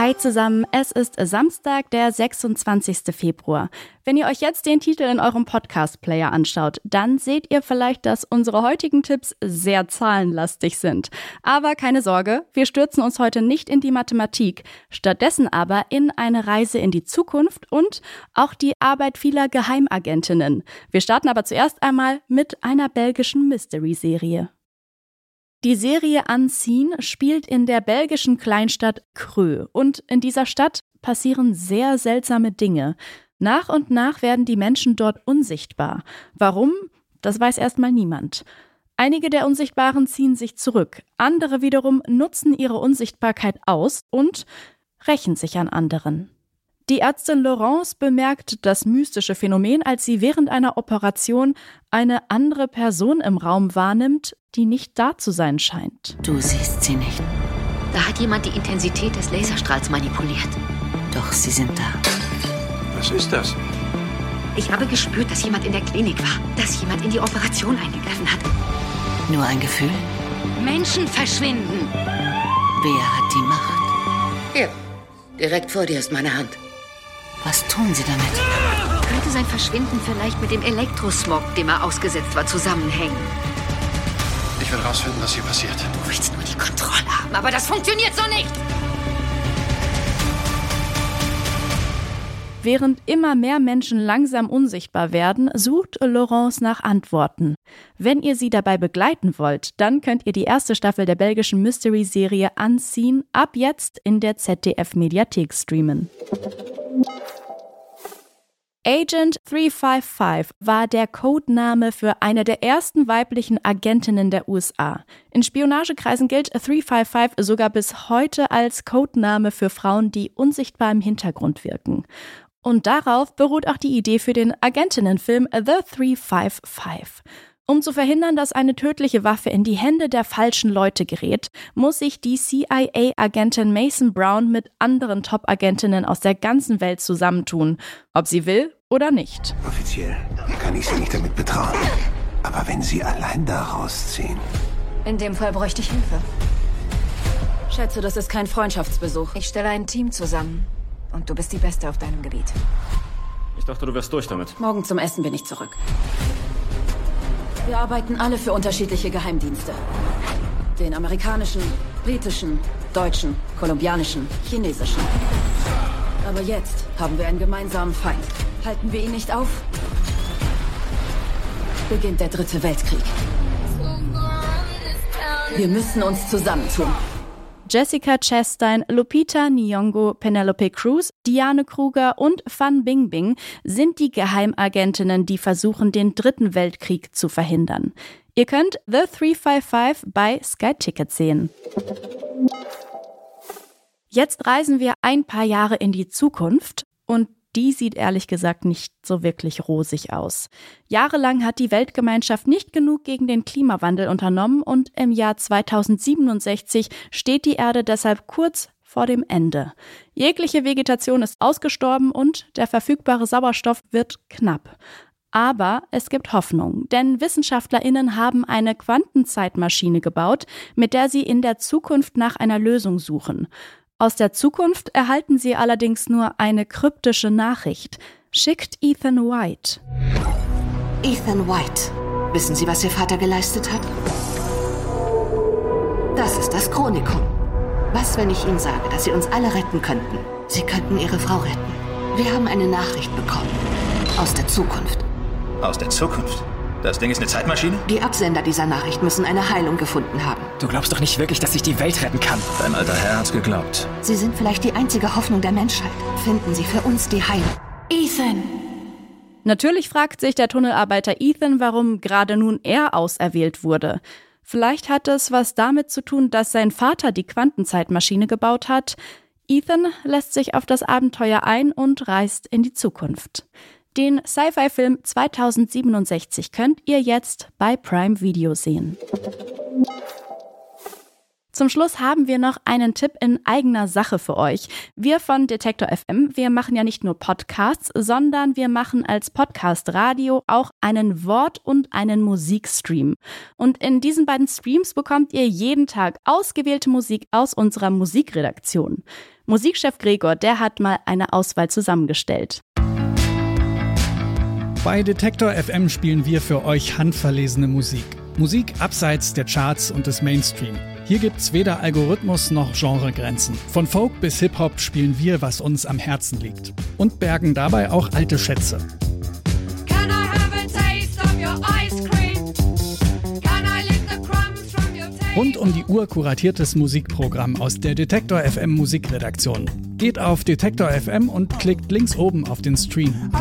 Hi zusammen, es ist Samstag, der 26. Februar. Wenn ihr euch jetzt den Titel in eurem Podcast-Player anschaut, dann seht ihr vielleicht, dass unsere heutigen Tipps sehr zahlenlastig sind. Aber keine Sorge, wir stürzen uns heute nicht in die Mathematik, stattdessen aber in eine Reise in die Zukunft und auch die Arbeit vieler Geheimagentinnen. Wir starten aber zuerst einmal mit einer belgischen Mystery-Serie. Die Serie Unseen spielt in der belgischen Kleinstadt Krö und in dieser Stadt passieren sehr seltsame Dinge. Nach und nach werden die Menschen dort unsichtbar. Warum? Das weiß erstmal niemand. Einige der Unsichtbaren ziehen sich zurück, andere wiederum nutzen ihre Unsichtbarkeit aus und rächen sich an anderen. Die Ärztin Laurence bemerkt das mystische Phänomen, als sie während einer Operation eine andere Person im Raum wahrnimmt, die nicht da zu sein scheint. Du siehst sie nicht. Da hat jemand die Intensität des Laserstrahls manipuliert. Doch sie sind da. Was ist das? Ich habe gespürt, dass jemand in der Klinik war, dass jemand in die Operation eingegriffen hat. Nur ein Gefühl? Menschen verschwinden. Wer hat die Macht? Hier, direkt vor dir ist meine Hand. Was tun sie damit? Könnte sein Verschwinden vielleicht mit dem Elektrosmog, dem er ausgesetzt war, zusammenhängen? Ich will rausfinden, was hier passiert. Du willst nur die Kontrolle haben, aber das funktioniert so nicht! Während immer mehr Menschen langsam unsichtbar werden, sucht Laurence nach Antworten. Wenn ihr sie dabei begleiten wollt, dann könnt ihr die erste Staffel der belgischen Mystery-Serie Unseen ab jetzt in der ZDF-Mediathek streamen. Agent 355 war der Codename für eine der ersten weiblichen Agentinnen der USA. In Spionagekreisen gilt 355 sogar bis heute als Codename für Frauen, die unsichtbar im Hintergrund wirken. Und darauf beruht auch die Idee für den Agentinnenfilm The 355. Um zu verhindern, dass eine tödliche Waffe in die Hände der falschen Leute gerät, muss sich die CIA-Agentin Mason Brown mit anderen Top-Agentinnen aus der ganzen Welt zusammentun, ob sie will oder nicht. Offiziell kann ich Sie nicht damit betrauen. Aber wenn Sie allein da rausziehen. In dem Fall bräuchte ich Hilfe. Schätze, das ist kein Freundschaftsbesuch. Ich stelle ein Team zusammen. Und du bist die Beste auf deinem Gebiet. Ich dachte, du wärst durch damit. Morgen zum Essen bin ich zurück. Wir arbeiten alle für unterschiedliche Geheimdienste. Den amerikanischen, britischen, deutschen, kolumbianischen, chinesischen. Aber jetzt haben wir einen gemeinsamen Feind. Halten wir ihn nicht auf, beginnt der dritte Weltkrieg. Wir müssen uns zusammentun. Jessica Chastain, Lupita Nyong'o, Penelope Cruz, Diane Kruger und Fan Bingbing sind die Geheimagentinnen, die versuchen, den dritten Weltkrieg zu verhindern. Ihr könnt The 355 bei Sky Ticket sehen. Jetzt reisen wir ein paar Jahre in die Zukunft und die sieht ehrlich gesagt nicht so wirklich rosig aus. Jahrelang hat die Weltgemeinschaft nicht genug gegen den Klimawandel unternommen und im Jahr 2067 steht die Erde deshalb kurz vor dem Ende. Jegliche Vegetation ist ausgestorben und der verfügbare Sauerstoff wird knapp. Aber es gibt Hoffnung, denn Wissenschaftlerinnen haben eine Quantenzeitmaschine gebaut, mit der sie in der Zukunft nach einer Lösung suchen. Aus der Zukunft erhalten sie allerdings nur eine kryptische Nachricht. Schickt Ethan White. Ethan White. Wissen Sie, was Ihr Vater geleistet hat? Das ist das Chronikum. Was, wenn ich Ihnen sage, dass Sie uns alle retten könnten? Sie könnten Ihre Frau retten. Wir haben eine Nachricht bekommen. Aus der Zukunft. Aus der Zukunft? Das Ding ist eine Zeitmaschine? Die Absender dieser Nachricht müssen eine Heilung gefunden haben. Du glaubst doch nicht wirklich, dass ich die Welt retten kann. Dein alter Herr hat's geglaubt. Sie sind vielleicht die einzige Hoffnung der Menschheit. Finden Sie für uns die Heilung. Ethan! Natürlich fragt sich der Tunnelarbeiter Ethan, warum gerade nun er auserwählt wurde. Vielleicht hat es was damit zu tun, dass sein Vater die Quantenzeitmaschine gebaut hat. Ethan lässt sich auf das Abenteuer ein und reist in die Zukunft. Den Sci-Fi-Film 2067 könnt ihr jetzt bei Prime Video sehen. Zum Schluss haben wir noch einen Tipp in eigener Sache für euch. Wir von Detektor FM, wir machen ja nicht nur Podcasts, sondern wir machen als Podcast Radio auch einen Wort- und einen Musikstream. Und in diesen beiden Streams bekommt ihr jeden Tag ausgewählte Musik aus unserer Musikredaktion. Musikchef Gregor, der hat mal eine Auswahl zusammengestellt. Bei Detektor FM spielen wir für euch handverlesene Musik. Musik abseits der Charts und des Mainstream. Hier gibt's weder Algorithmus noch Genregrenzen. Von Folk bis Hip-Hop spielen wir, was uns am Herzen liegt. Und bergen dabei auch alte Schätze. Rund um die Uhr kuratiertes Musikprogramm aus der Detektor FM Musikredaktion. Geht auf Detektor FM und klickt links oben auf den Stream.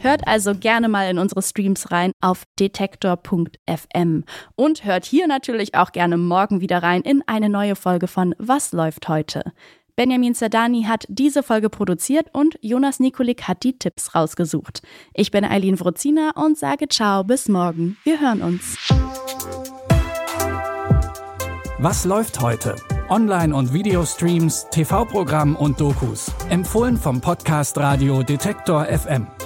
Hört also gerne mal in unsere Streams rein auf detektor.fm. Und hört hier natürlich auch gerne morgen wieder rein in eine neue Folge von Was läuft heute? Benjamin Zerdani hat diese Folge produziert und Jonas Nikolik hat die Tipps rausgesucht. Ich bin Eileen Wrozina und sage ciao, bis morgen. Wir hören uns. Was läuft heute? Online- und Videostreams, TV-Programm und Dokus. Empfohlen vom Podcast Radio Detektor FM.